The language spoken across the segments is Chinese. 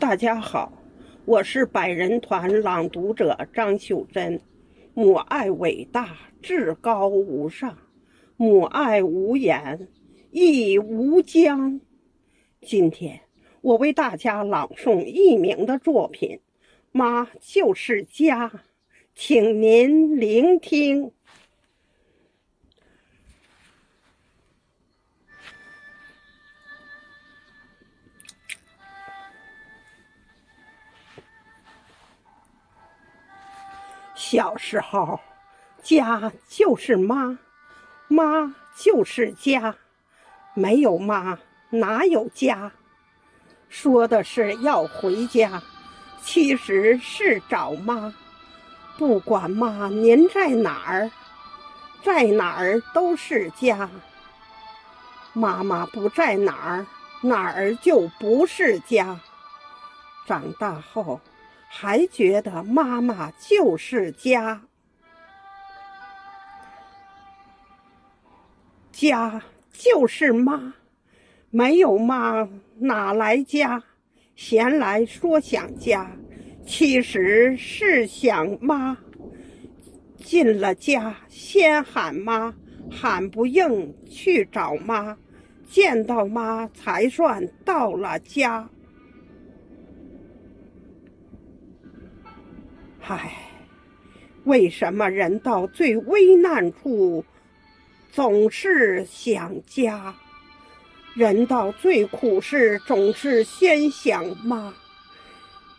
大家好，我是百人团朗读者张秀珍。母爱伟大，至高无上；母爱无言，亦无疆。今天我为大家朗诵佚名的作品《妈就是家》，请您聆听。小时候，家就是妈，妈就是家，没有妈哪有家？说的是要回家，其实是找妈。不管妈您在哪儿，在哪儿都是家。妈妈不在哪儿，哪儿就不是家。长大后。还觉得妈妈就是家，家就是妈，没有妈哪来家？闲来说想家，其实是想妈。进了家先喊妈，喊不应去找妈，见到妈才算到了家。唉，为什么人到最危难处总是想家？人到最苦事总是先想妈，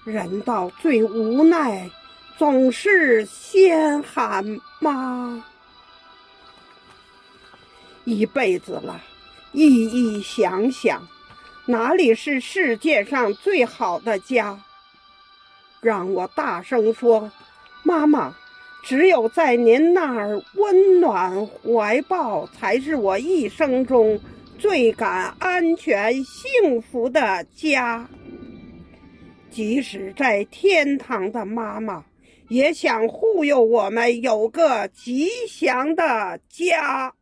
人到最无奈总是先喊妈。一辈子了，一一想想，哪里是世界上最好的家？让我大声说：“妈妈，只有在您那儿温暖怀抱，才是我一生中最感安全、幸福的家。即使在天堂的妈妈，也想护佑我们有个吉祥的家。”